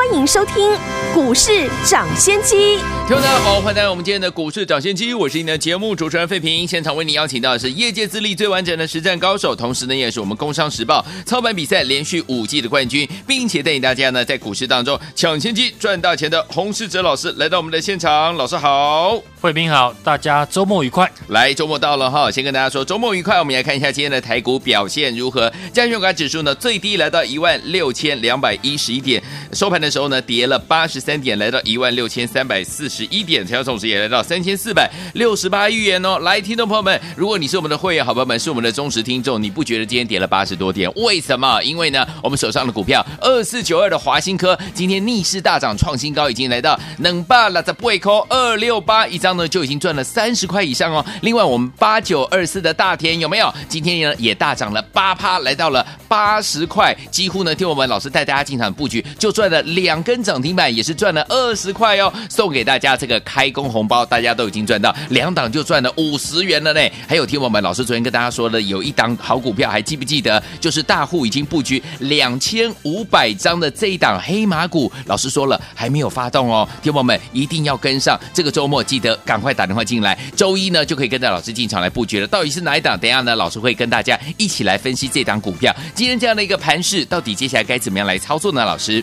欢迎收听股市涨先机。听众大家好，欢迎来到我们今天的股市涨先机，我是你的节目主持人费平。现场为您邀请到的是业界资历最完整的实战高手，同时呢也是我们工商时报操盘比赛连续五季的冠军，并且带领大家呢在股市当中抢先机赚大钱的洪世哲老师来到我们的现场。老师好，费平好，大家周末愉快。来，周末到了哈，先跟大家说周末愉快。我们来看一下今天的台股表现如何。加权指数呢最低来到一万六千两百一十一点，收盘的时候呢跌了八十三点，来到一万六千三百四十。一点，成交总值也来到三千四百六十八亿元哦。来，听众朋友们，如果你是我们的会员好朋友们，是我们的忠实听众，你不觉得今天跌了八十多点？为什么？因为呢，我们手上的股票二四九二的华新科今天逆势大涨，创新高，已经来到能霸了在贝扣二六八一张呢，就已经赚了三十块以上哦。另外，我们八九二四的大田有没有？今天呢也大涨了八趴，来到了八十块，几乎呢听我们老师带大家进场布局，就赚了两根涨停板，也是赚了二十块哦，送给大家。这个开工红包，大家都已经赚到两档就赚了五十元了呢。还有听我们老师昨天跟大家说的，有一档好股票，还记不记得？就是大户已经布局两千五百张的这一档黑马股。老师说了，还没有发动哦，听我们一定要跟上。这个周末记得赶快打电话进来，周一呢就可以跟着老师进场来布局了。到底是哪一档？等一下呢，老师会跟大家一起来分析这档股票。今天这样的一个盘势，到底接下来该怎么样来操作呢？老师？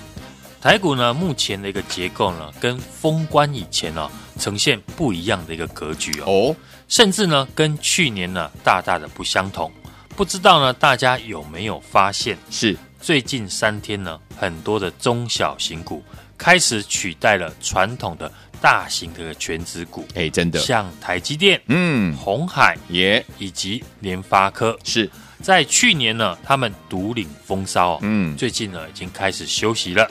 台股呢，目前的一个结构呢，跟封关以前呢，呈现不一样的一个格局哦，甚至呢，跟去年呢，大大的不相同。不知道呢，大家有没有发现？是最近三天呢，很多的中小型股开始取代了传统的大型的全职股。哎，真的，像台积电、嗯，红海也以及联发科，是在去年呢，他们独领风骚，嗯，最近呢，已经开始休息了。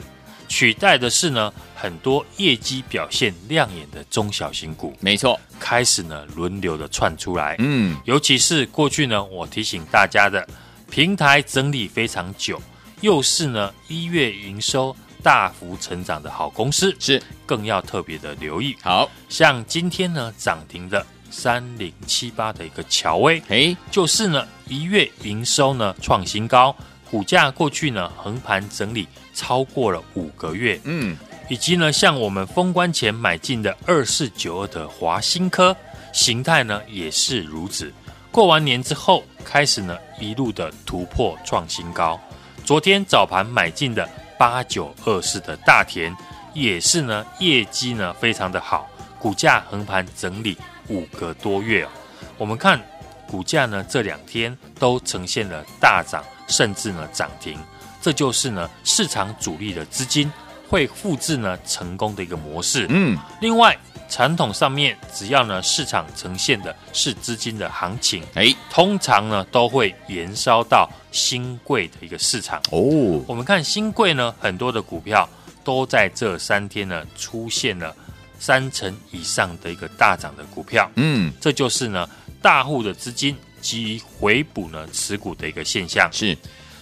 取代的是呢，很多业绩表现亮眼的中小型股，没错，开始呢轮流的窜出来。嗯，尤其是过去呢，我提醒大家的平台整理非常久，又是呢一月营收大幅成长的好公司，是更要特别的留意。好像今天呢涨停的三零七八的一个乔威，哎，就是呢一月营收呢创新高。股价过去呢横盘整理超过了五个月，嗯，以及呢像我们封关前买进的二四九二的华新科，形态呢也是如此。过完年之后开始呢一路的突破创新高。昨天早盘买进的八九二四的大田，也是呢业绩呢非常的好，股价横盘整理五个多月哦。我们看股价呢这两天都呈现了大涨。甚至呢涨停，这就是呢市场主力的资金会复制呢成功的一个模式。嗯，另外传统上面只要呢市场呈现的是资金的行情，哎，通常呢都会延烧到新贵的一个市场。哦，我们看新贵呢很多的股票都在这三天呢出现了三成以上的一个大涨的股票。嗯，这就是呢大户的资金。及回补呢持股的一个现象。是，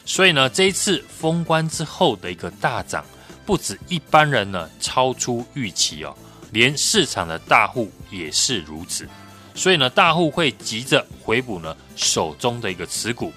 所以呢这一次封关之后的一个大涨，不止一般人呢超出预期哦，连市场的大户也是如此。所以呢大户会急着回补呢手中的一个持股，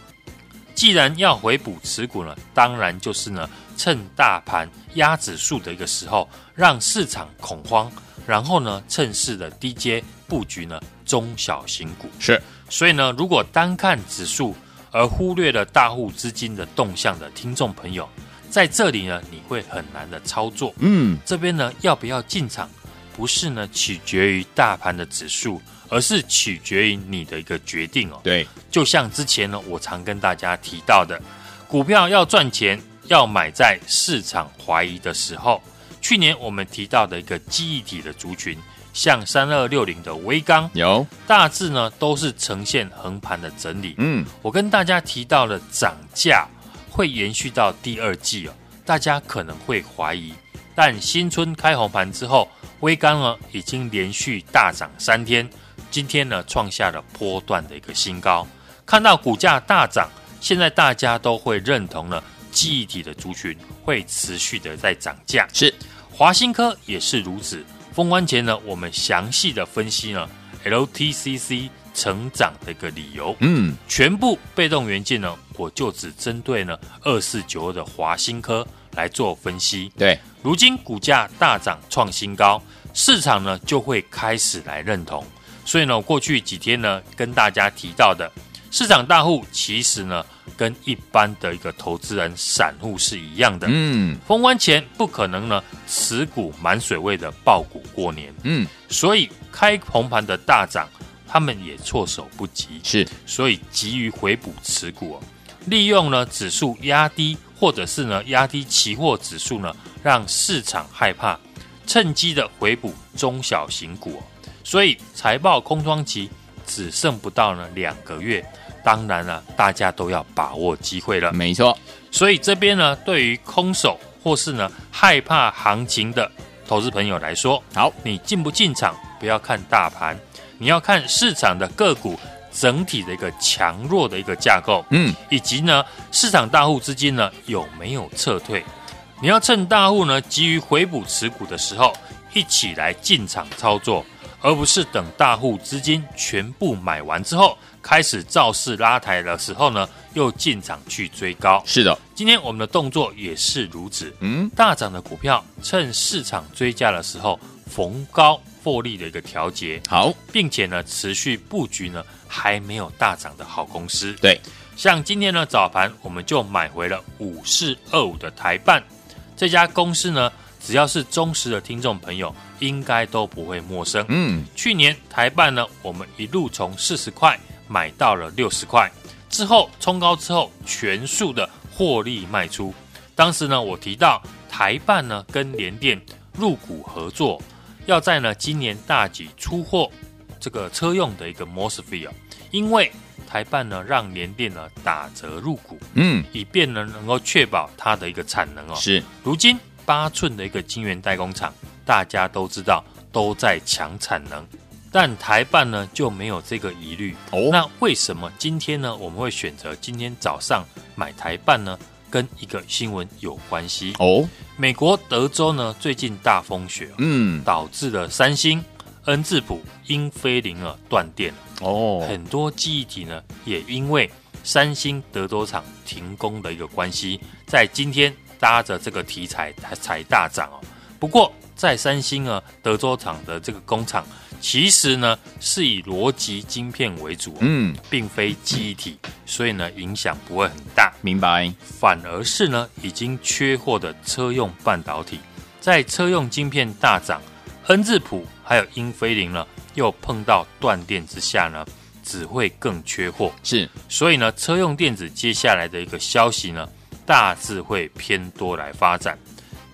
既然要回补持股呢，当然就是呢趁大盘压指数的一个时候，让市场恐慌，然后呢趁势的低阶布局呢中小型股是。所以呢，如果单看指数而忽略了大户资金的动向的听众朋友，在这里呢，你会很难的操作。嗯，这边呢，要不要进场，不是呢取决于大盘的指数，而是取决于你的一个决定哦。对，就像之前呢，我常跟大家提到的，股票要赚钱，要买在市场怀疑的时候。去年我们提到的一个记忆体的族群。像三二六零的微钢有大致呢，都是呈现横盘的整理。嗯，我跟大家提到了涨价会延续到第二季哦，大家可能会怀疑，但新春开红盘之后，微钢呢已经连续大涨三天，今天呢创下了波段的一个新高。看到股价大涨，现在大家都会认同了，记忆体的族群会持续的在涨价。是，华新科也是如此。封关前呢，我们详细的分析了 LTCC 成长的一个理由。嗯，全部被动元件呢，我就只针对呢二四九二的华新科来做分析。对，如今股价大涨创新高，市场呢就会开始来认同。所以呢，过去几天呢，跟大家提到的市场大户，其实呢，跟一般的一个投资人散户是一样的。嗯，封关前不可能呢，持股满水位的爆股过年。嗯，所以开红盘的大涨，他们也措手不及。是，所以急于回补持股哦，利用呢指数压低，或者是呢压低期货指数呢，让市场害怕，趁机的回补中小型股哦。所以财报空窗期只剩不到呢两个月，当然了，大家都要把握机会了。没错，所以这边呢，对于空手或是呢害怕行情的投资朋友来说，好，你进不进场不要看大盘，你要看市场的个股整体的一个强弱的一个架构，嗯，以及呢市场大户资金呢有没有撤退，你要趁大户呢急于回补持股的时候，一起来进场操作。而不是等大户资金全部买完之后，开始造势拉抬的时候呢，又进场去追高。是的，今天我们的动作也是如此。嗯，大涨的股票，趁市场追价的时候逢高获利的一个调节。好，并且呢，持续布局呢还没有大涨的好公司。对，像今天呢早盘我们就买回了五四二五的台办这家公司呢，只要是忠实的听众朋友。应该都不会陌生。嗯，去年台办呢，我们一路从四十块买到了六十块，之后冲高之后全数的获利卖出。当时呢，我提到台办呢跟联电入股合作，要在呢今年大举出货这个车用的一个 MOSFET 因为台办呢让联电呢打折入股，嗯，以便呢能够确保它的一个产能哦。是，如今八寸的一个晶圆代工厂。大家都知道都在抢产能，但台办呢就没有这个疑虑哦。那为什么今天呢我们会选择今天早上买台办呢？跟一个新闻有关系哦。美国德州呢最近大风雪，嗯，导致了三星、恩智浦、英飞凌啊断电哦。很多记忆体呢也因为三星德州厂停工的一个关系，在今天搭着这个题材才才大涨哦。不过。在三星啊，德州厂的这个工厂，其实呢是以逻辑晶片为主，嗯，并非记忆体，所以呢影响不会很大。明白。反而是呢已经缺货的车用半导体，在车用晶片大涨，恩智浦还有英飞凌呢又碰到断电之下呢，只会更缺货。是，所以呢车用电子接下来的一个消息呢，大致会偏多来发展。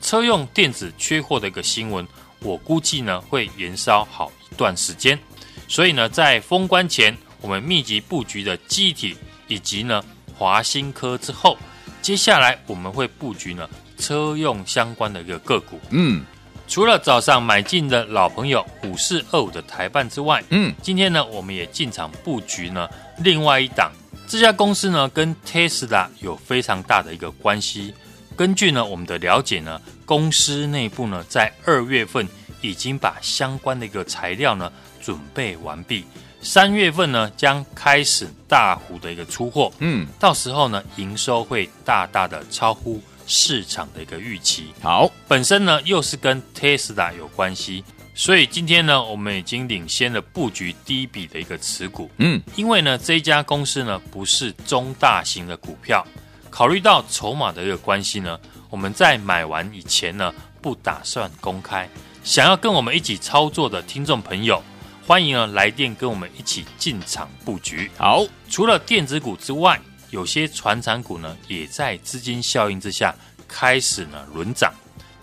车用电子缺货的一个新闻，我估计呢会延烧好一段时间，所以呢，在封关前，我们密集布局的记忆体以及呢华新科之后，接下来我们会布局呢车用相关的一个个股。嗯，除了早上买进的老朋友五四二五的台办之外，嗯，今天呢我们也进场布局呢另外一档，这家公司呢跟 Tesla 有非常大的一个关系。根据呢我们的了解呢，公司内部呢在二月份已经把相关的一个材料呢准备完毕，三月份呢将开始大幅的一个出货，嗯，到时候呢营收会大大的超乎市场的一个预期。好，本身呢又是跟 Tesla 有关系，所以今天呢我们已经领先了布局第一笔的一个持股，嗯，因为呢这家公司呢不是中大型的股票。考虑到筹码的一个关系呢，我们在买完以前呢，不打算公开。想要跟我们一起操作的听众朋友，欢迎呢来电跟我们一起进场布局。好，除了电子股之外，有些传产股呢，也在资金效应之下开始呢轮涨。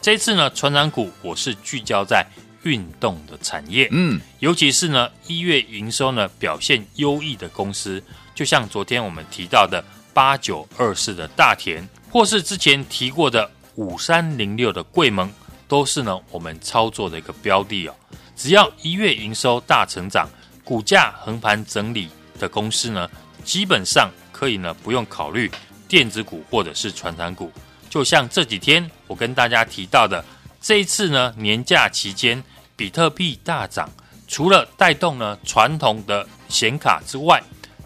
这次呢，传产股我是聚焦在运动的产业，嗯，尤其是呢一月营收呢表现优异的公司，就像昨天我们提到的。八九二四的大田，或是之前提过的五三零六的贵盟，都是呢我们操作的一个标的哦。只要一月营收大成长，股价横盘整理的公司呢，基本上可以呢不用考虑电子股或者是传产股。就像这几天我跟大家提到的，这一次呢年假期间，比特币大涨，除了带动呢传统的显卡之外，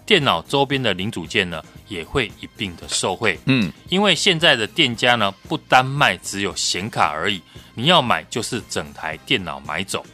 电脑周边的零组件呢也会一并的受惠。嗯，因为现在的店家呢不单卖只有显卡而已，你要买就是整台电脑买走。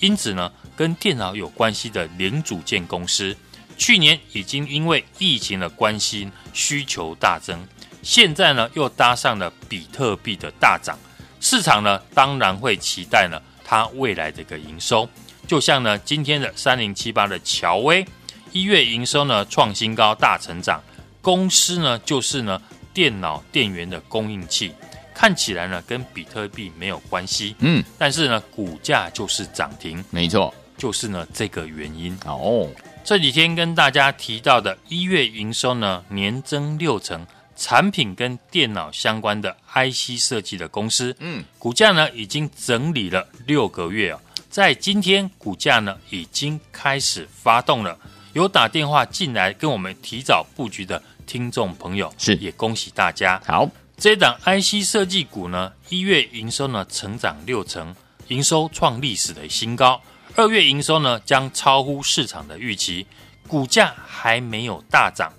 因此呢，跟电脑有关系的零组件公司，去年已经因为疫情的关系需求大增，现在呢又搭上了比特币的大涨，市场呢当然会期待呢它未来的一个营收。就像呢今天的三零七八的乔威，一月营收呢创新高，大成长，公司呢就是呢电脑电源的供应器。看起来呢，跟比特币没有关系，嗯，但是呢，股价就是涨停，没错，就是呢这个原因哦。这几天跟大家提到的一月营收呢，年增六成，产品跟电脑相关的 IC 设计的公司，嗯，股价呢已经整理了六个月啊，在今天股价呢已经开始发动了，有打电话进来跟我们提早布局的听众朋友，是也恭喜大家，好。这档 IC 设计股呢，一月营收呢成长六成，营收创历史的新高。二月营收呢将超乎市场的预期，股价还没有大涨。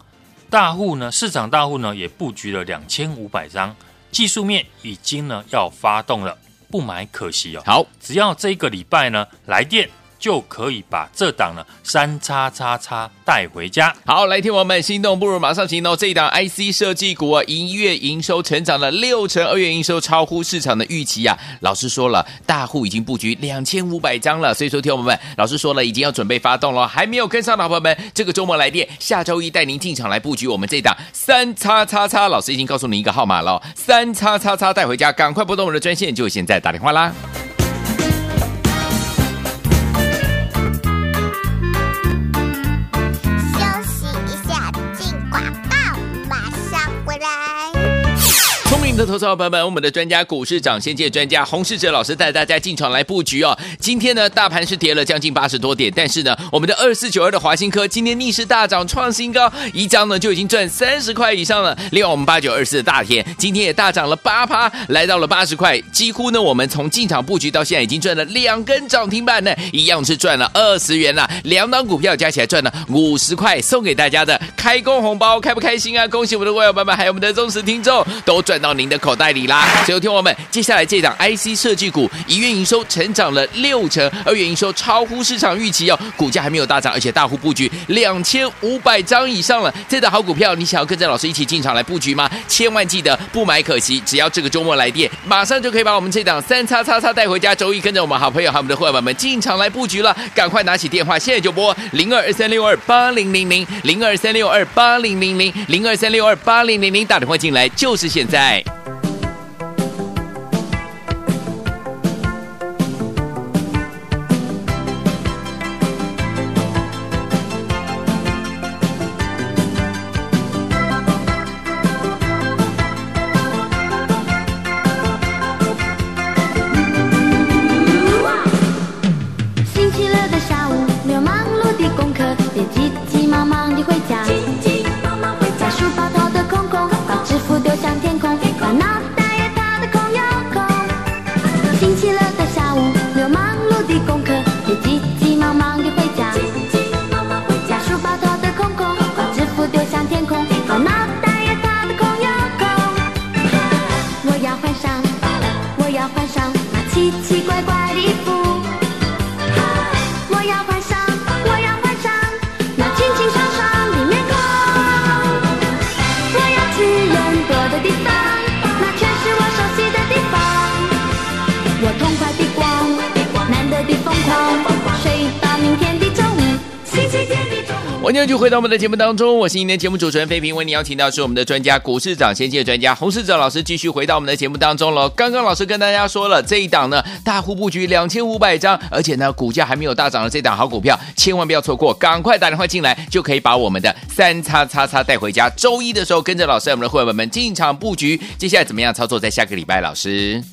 大户呢，市场大户呢也布局了两千五百张，技术面已经呢要发动了，不买可惜哦。好，只要这个礼拜呢来电。就可以把这档呢三叉叉叉带回家。好，来听我们心动不如马上行动。这一档 IC 设计股啊，一月营收成长了六成，二月营收超乎市场的预期啊。老师说了，大户已经布局两千五百张了，所以说听我们，老师说了，已经要准备发动了。还没有跟上的朋友们，这个周末来电，下周一带您进场来布局我们这档三叉叉叉。老师已经告诉你一个号码了，三叉叉叉带回家，赶快拨动我们的专线，就现在打电话啦。的投资者朋友们，我们的专家股市长先见专家洪世哲老师带大家进场来布局哦。今天呢，大盘是跌了将近八十多点，但是呢，我们的二四九二的华新科今天逆势大涨创新高，一张呢就已经赚三十块以上了。另外，我们八九二四的大田今天也大涨了八趴，来到了八十块，几乎呢，我们从进场布局到现在已经赚了两根涨停板呢，一样是赚了二十元了。两档股票加起来赚了五十块，送给大家的开工红包，开不开心啊？恭喜我们的会员朋友们，还有我们的忠实听众都赚到您的口袋里啦！所以听我们，接下来这档 IC 设计股一月营收成长了六成，二月营收超乎市场预期哦，股价还没有大涨，而且大户布局两千五百张以上了。这档好股票，你想要跟着老师一起进场来布局吗？千万记得不买可惜，只要这个周末来电，马上就可以把我们这档三叉叉叉带回家。周一跟着我们好朋友和我们的伙伴们进场来布局了，赶快拿起电话，现在就拨零二二三六二八零零零零二三六二八零零零零二三六二八零零零打电话进来就是现在。奇奇怪怪。欢迎继续回到我们的节目当中，我是今天节目主持人费平，为你邀请到是我们的专家股市涨先机的专家洪世哲老师，继续回到我们的节目当中了。刚刚老师跟大家说了，这一档呢大户布局两千五百张，而且呢股价还没有大涨的这档好股票，千万不要错过，赶快打电话进来，就可以把我们的三叉叉叉带回家。周一的时候跟着老师，我们的会员们进场布局，接下来怎么样操作？在下个礼拜，老师。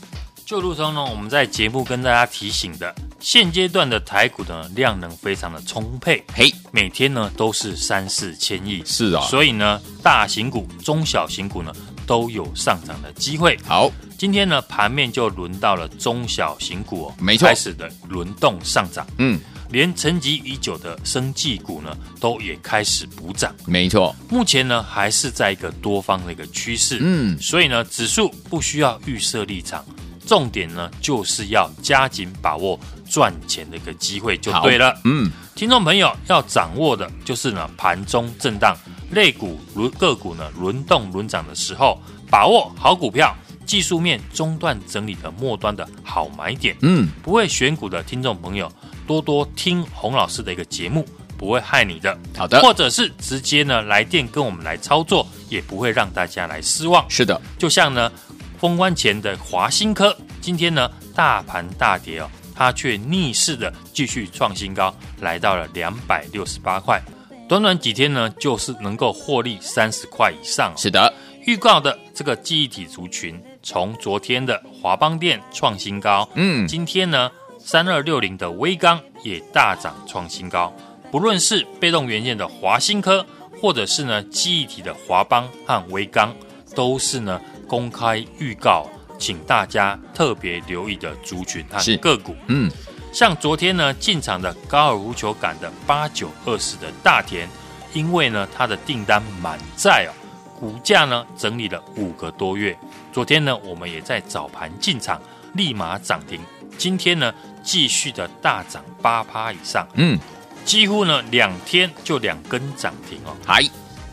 就如同呢，我们在节目跟大家提醒的，现阶段的台股呢量能非常的充沛，嘿，每天呢都是三四千亿，是啊，所以呢，大型股、中小型股呢都有上涨的机会。好，今天呢盘面就轮到了中小型股哦，没错，开始的轮动上涨，嗯。连沉寂已久的生技股呢，都也开始补涨。没错，目前呢还是在一个多方的一个趋势。嗯，所以呢，指数不需要预设立场，重点呢就是要加紧把握赚钱的一个机会就对了。嗯，听众朋友要掌握的就是呢盘中震荡，类股轮个股呢轮动轮涨的时候，把握好股票，技术面中段整理的末端的好买点。嗯，不会选股的听众朋友。多多听洪老师的一个节目，不会害你的。好的，或者是直接呢来电跟我们来操作，也不会让大家来失望。是的，就像呢封关前的华新科，今天呢大盘大跌哦，它却逆势的继续创新高，来到了两百六十八块。短短几天呢，就是能够获利三十块以上。是的，预告的这个记忆体族群，从昨天的华邦电创新高，嗯，今天呢。三二六零的威刚也大涨创新高，不论是被动元件的华新科，或者是呢记忆体的华邦和威刚，都是呢公开预告，请大家特别留意的族群和个股。嗯，像昨天呢进场的高尔夫球杆的八九二四的大田，因为呢它的订单满载哦，股价呢整理了五个多月，昨天呢我们也在早盘进场，立马涨停。今天呢，继续的大涨八趴以上，嗯，几乎呢两天就两根涨停哦。嗨，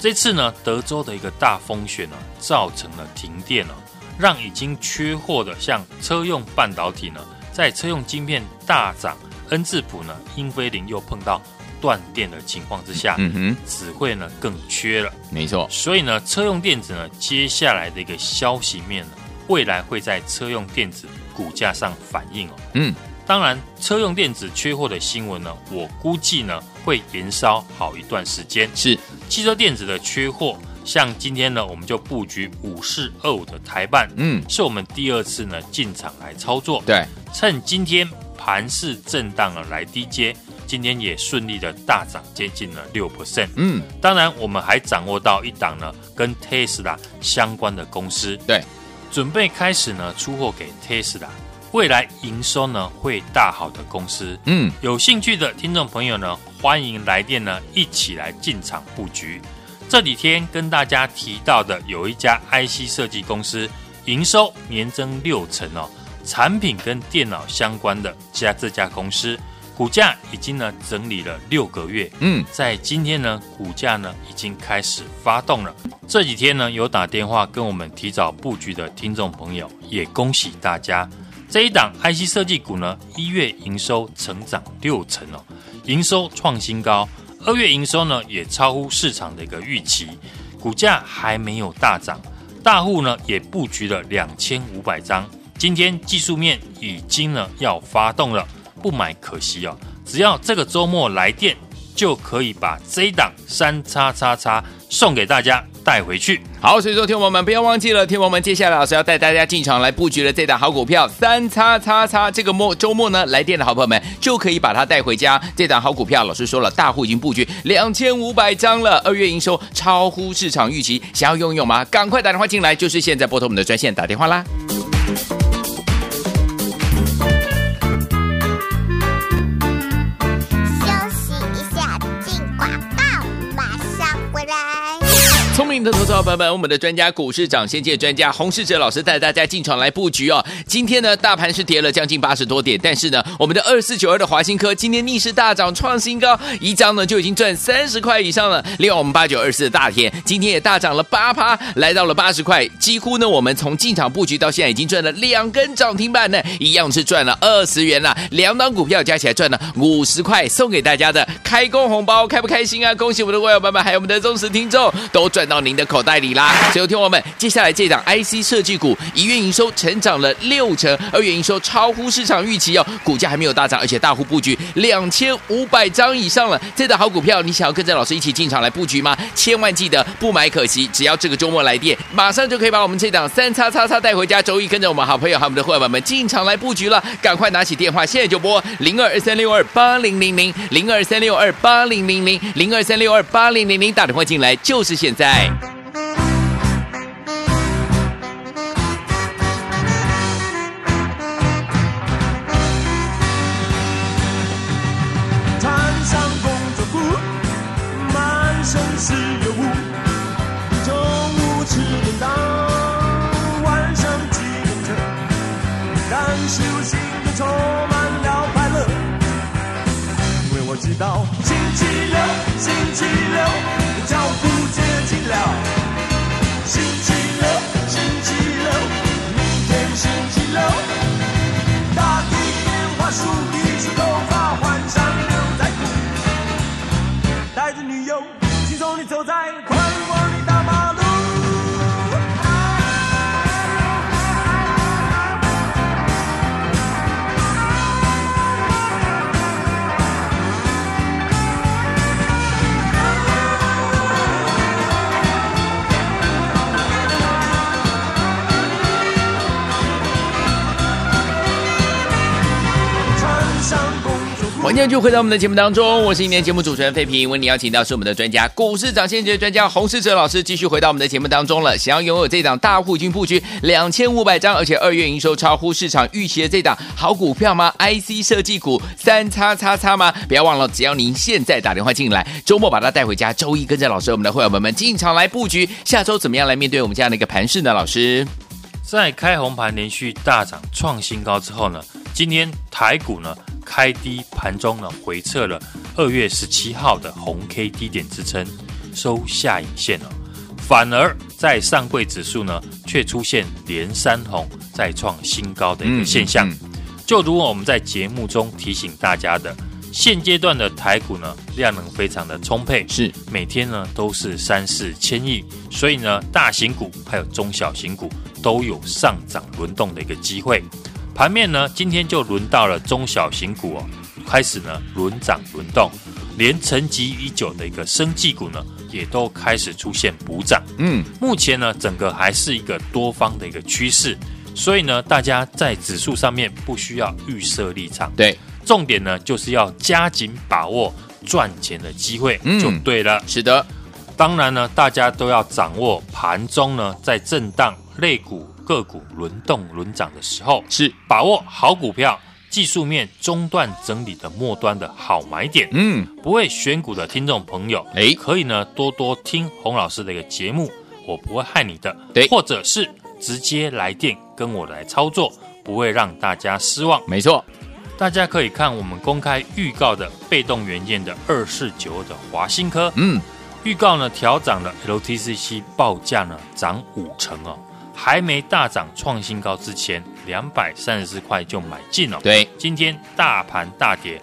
这次呢，德州的一个大风雪呢，造成了停电哦，让已经缺货的像车用半导体呢，在车用晶片大涨，恩智浦呢，英飞凌又碰到断电的情况之下，嗯哼，只会呢更缺了。没错，所以呢，车用电子呢，接下来的一个消息面呢，未来会在车用电子。股价上反映哦，嗯，当然，车用电子缺货的新闻呢，我估计呢会延烧好一段时间。是汽车电子的缺货，像今天呢，我们就布局五四二五的台办，嗯，是我们第二次呢进场来操作。对，趁今天盘势震荡了来低接，今天也顺利的大涨接近了六 percent。嗯，当然，我们还掌握到一档呢跟 Tesla 相关的公司。对。准备开始呢，出货给 Tesla，未来营收呢会大好的公司。嗯，有兴趣的听众朋友呢，欢迎来电呢，一起来进场布局。这几天跟大家提到的有一家 IC 设计公司，营收年增六成哦，产品跟电脑相关的家这家公司。股价已经呢整理了六个月，嗯，在今天呢，股价呢已经开始发动了。这几天呢，有打电话跟我们提早布局的听众朋友，也恭喜大家。这一档 IC 设计股呢，一月营收成长六成哦，营收创新高。二月营收呢，也超乎市场的一个预期，股价还没有大涨，大户呢也布局了两千五百张。今天技术面已经呢要发动了。不买可惜哦，只要这个周末来电，就可以把这一档三叉叉叉送给大家带回去。好，所以说，听我们不要忘记了，听我们接下来老师要带大家进场来布局的这档好股票三叉叉叉，这个末周末呢来电的好朋友们就可以把它带回家。这档好股票，老师说了，大户已经布局两千五百张了，二月营收超乎市场预期，想要拥有吗？赶快打电话进来，就是现在拨通我们的专线打电话啦。聪明的投资者朋友们，我们的专家股市长先界专家洪世哲老师带大家进场来布局哦。今天呢，大盘是跌了将近八十多点，但是呢，我们的二四九二的华新科今天逆势大涨创新高，一张呢就已经赚三十块以上了。另外，我们八九二四的大田今天也大涨了八趴，来到了八十块，几乎呢，我们从进场布局到现在已经赚了两根涨停板呢，一样是赚了二十元了。两档股票加起来赚了五十块，送给大家的开工红包，开不开心啊？恭喜我们的会员朋友们，还有我们的忠实听众都赚到。到您的口袋里啦。所以，听我们接下来这档 IC 设计股，一月营收成长了六成，二月营收超乎市场预期哦，股价还没有大涨，而且大户布局两千五百张以上了。这档好股票，你想要跟着老师一起进场来布局吗？千万记得不买可惜，只要这个周末来电，马上就可以把我们这档三叉叉叉带回家。周一跟着我们好朋友和我们的伙伴们进场来布局了，赶快拿起电话，现在就拨零二二三六二八零零零零二三六二八零零零零二三六二八零零零打电话进来就是现在。day. 今天就回到我们的节目当中，我是今天节目主持人费平。为你邀请到是我们的专家，股市涨先机专家洪世哲老师，继续回到我们的节目当中了。想要拥有这档大户军布局两千五百张，而且二月营收超乎市场预期的这档好股票吗？IC 设计股三叉叉叉吗？不要忘了，只要您现在打电话进来，周末把它带回家，周一跟着老师我们的会员们们进场来布局，下周怎么样来面对我们这样的一个盘势呢？老师，在开红盘连续大涨创新高之后呢，今天台股呢？开低盘中呢，回撤了二月十七号的红 K 低点支撑，收下影线了。反而在上柜指数呢，却出现连三红再创新高的一个现象。就如我们在节目中提醒大家的，现阶段的台股呢，量能非常的充沛，是每天呢都是三四千亿，所以呢，大型股还有中小型股都有上涨轮动的一个机会。盘面呢，今天就轮到了中小型股哦，开始呢轮涨轮动，连沉寂已久的一个生技股呢，也都开始出现补涨。嗯，目前呢，整个还是一个多方的一个趋势，所以呢，大家在指数上面不需要预设立场。对，重点呢，就是要加紧把握赚钱的机会，嗯就对了。嗯，是的，当然呢，大家都要掌握盘中呢在震荡类股。个股轮动轮涨的时候，是把握好股票技术面中段整理的末端的好买点。嗯，不会选股的听众朋友，哎，可以呢多多听洪老师的一个节目，我不会害你的。对，或者是直接来电跟我来操作，不会让大家失望。没错，大家可以看我们公开预告的被动元件的二四九二的华新科。嗯，预告呢调涨了 LTCC 报价呢涨五成哦。还没大涨创新高之前，两百三十四块就买进了。对，今天大盘大跌，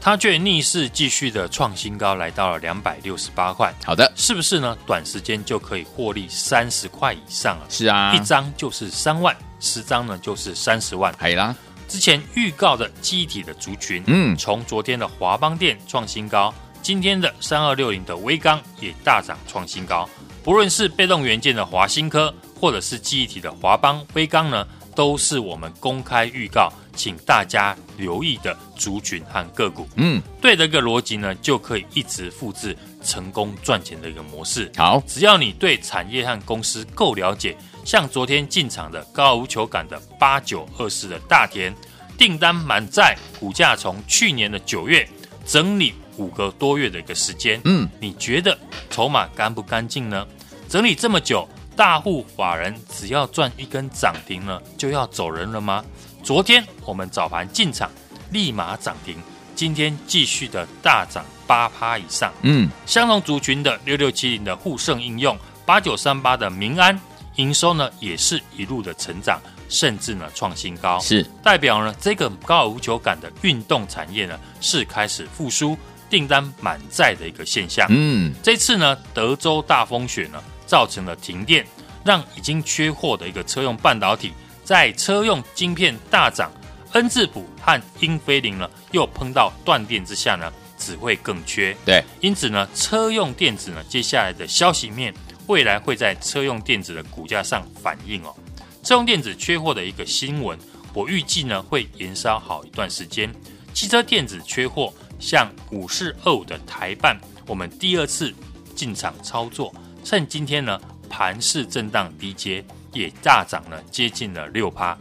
它却逆势继续的创新高，来到了两百六十八块。好的，是不是呢？短时间就可以获利三十块以上啊？是啊，一张就是三万，十张呢就是三十万。还有啦，之前预告的记忆体的族群，嗯，从昨天的华邦电创新高，今天的三二六零的威刚也大涨创新高。不论是被动元件的华新科，或者是记忆体的华邦、威刚呢，都是我们公开预告，请大家留意的族群和个股。嗯，对的一个逻辑呢，就可以一直复制成功赚钱的一个模式。好，只要你对产业和公司够了解，像昨天进场的高尔夫球感的八九二四的大田，订单满载，股价从去年的九月整理五个多月的一个时间。嗯，你觉得筹码干不干净呢？整理这么久。大户法人只要赚一根涨停呢，就要走人了吗？昨天我们早盘进场，立马涨停，今天继续的大涨八趴以上。嗯，相同族群的六六七零的沪盛应用，八九三八的民安营收呢，也是一路的成长，甚至呢创新高，是代表呢这个高尔夫球杆的运动产业呢是开始复苏，订单满载的一个现象。嗯，这次呢德州大风雪呢。造成了停电，让已经缺货的一个车用半导体在车用晶片大涨，恩智浦和英飞凌呢又碰到断电之下呢，只会更缺。对，因此呢，车用电子呢接下来的消息面，未来会在车用电子的股价上反映哦。车用电子缺货的一个新闻，我预计呢会延烧好一段时间。汽车电子缺货，像五四二五的台办，我们第二次进场操作，趁今天呢盘势震荡低阶，也大涨了接近了六趴。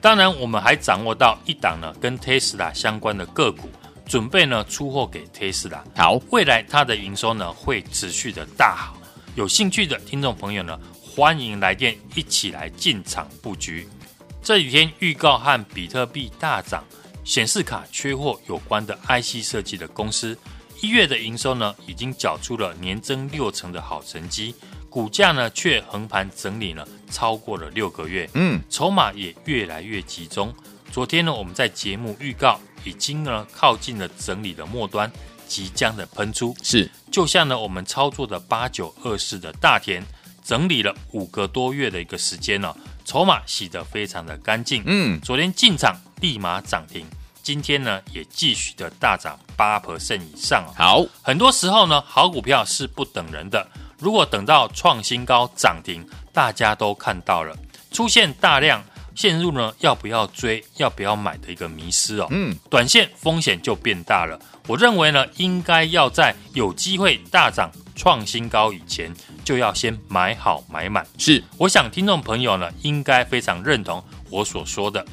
当然，我们还掌握到一档呢跟 Tesla 相关的个股，准备呢出货给 Tesla。好，未来它的营收呢会持续的大好。有兴趣的听众朋友呢，欢迎来电一起来进场布局。这几天预告和比特币大涨。显示卡缺货有关的 IC 设计的公司，一月的营收呢，已经缴出了年增六成的好成绩，股价呢却横盘整理了超过了六个月，嗯，筹码也越来越集中。昨天呢，我们在节目预告，已经呢靠近了整理的末端，即将的喷出，是，就像呢我们操作的八九二四的大田，整理了五个多月的一个时间呢，筹码洗得非常的干净，嗯，昨天进场。立马涨停，今天呢也继续的大涨八 percent 以上。好，很多时候呢，好股票是不等人的。如果等到创新高涨停，大家都看到了，出现大量，陷入呢要不要追、要不要买的一个迷失哦。嗯，短线风险就变大了。我认为呢，应该要在有机会大涨创新高以前，就要先买好买满。是，我想听众朋友呢，应该非常认同我所说的。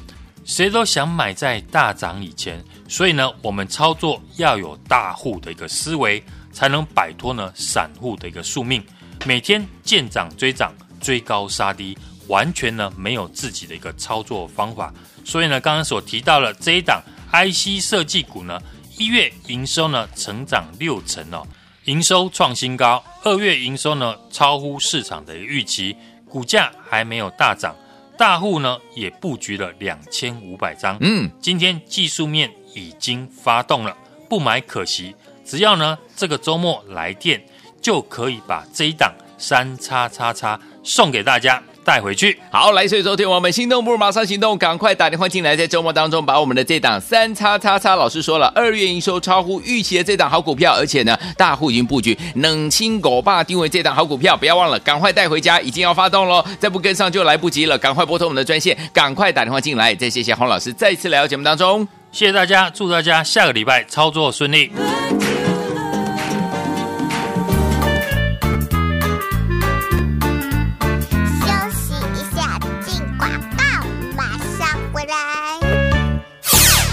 谁都想买在大涨以前，所以呢，我们操作要有大户的一个思维，才能摆脱呢散户的一个宿命。每天见涨追涨，追高杀低，完全呢没有自己的一个操作方法。所以呢，刚刚所提到了这一档 IC 设计股呢，一月营收呢成长六成哦，营收创新高。二月营收呢超乎市场的预期，股价还没有大涨。大户呢也布局了两千五百张，嗯，今天技术面已经发动了，不买可惜。只要呢这个周末来电，就可以把这一档三叉叉叉送给大家。带回去，好，来，所以昨天我们心动不如马上行动，赶快打电话进来，在周末当中把我们的这档三叉叉叉老师说了，二月营收超乎预期的这档好股票，而且呢，大户已经布局冷清狗爸定位这档好股票，不要忘了，赶快带回家，已经要发动喽，再不跟上就来不及了，赶快拨通我们的专线，赶快打电话进来，再谢谢洪老师再次来到节目当中，谢谢大家，祝大家下个礼拜操作顺利。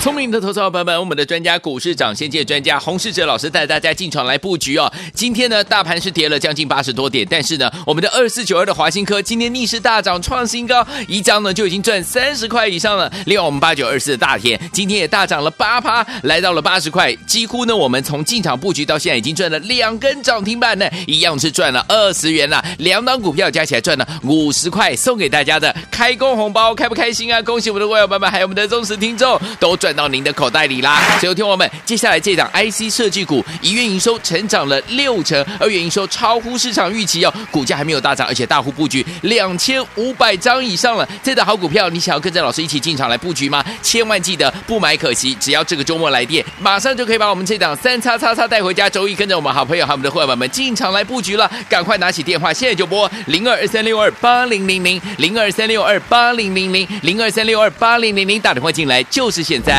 聪明的投资者朋友们，我们的专家股市长先见专家洪世哲老师带大家进场来布局哦。今天呢，大盘是跌了将近八十多点，但是呢，我们的二四九二的华新科今天逆势大涨创新高，一张呢就已经赚三十块以上了。另外，我们八九二四的大田今天也大涨了八趴，来到了八十块，几乎呢，我们从进场布局到现在已经赚了两根涨停板呢，一样是赚了二十元了。两档股票加起来赚了五十块，送给大家的开工红包，开不开心啊？恭喜我们的会员朋友们，还有我们的忠实听众都赚。赚到您的口袋里啦！所以，听我们接下来这档 IC 设计股，一月营收成长了六成，二月营收超乎市场预期哦，股价还没有大涨，而且大户布局两千五百张以上了。这档好股票，你想要跟着老师一起进场来布局吗？千万记得不买可惜，只要这个周末来电，马上就可以把我们这档三叉叉叉带回家。周一跟着我们好朋友和我们的伙伴们进场来布局了，赶快拿起电话，现在就拨零二二三六二八零零零零二三六二八零零零零二三六二八零零零，打电话进来就是现在。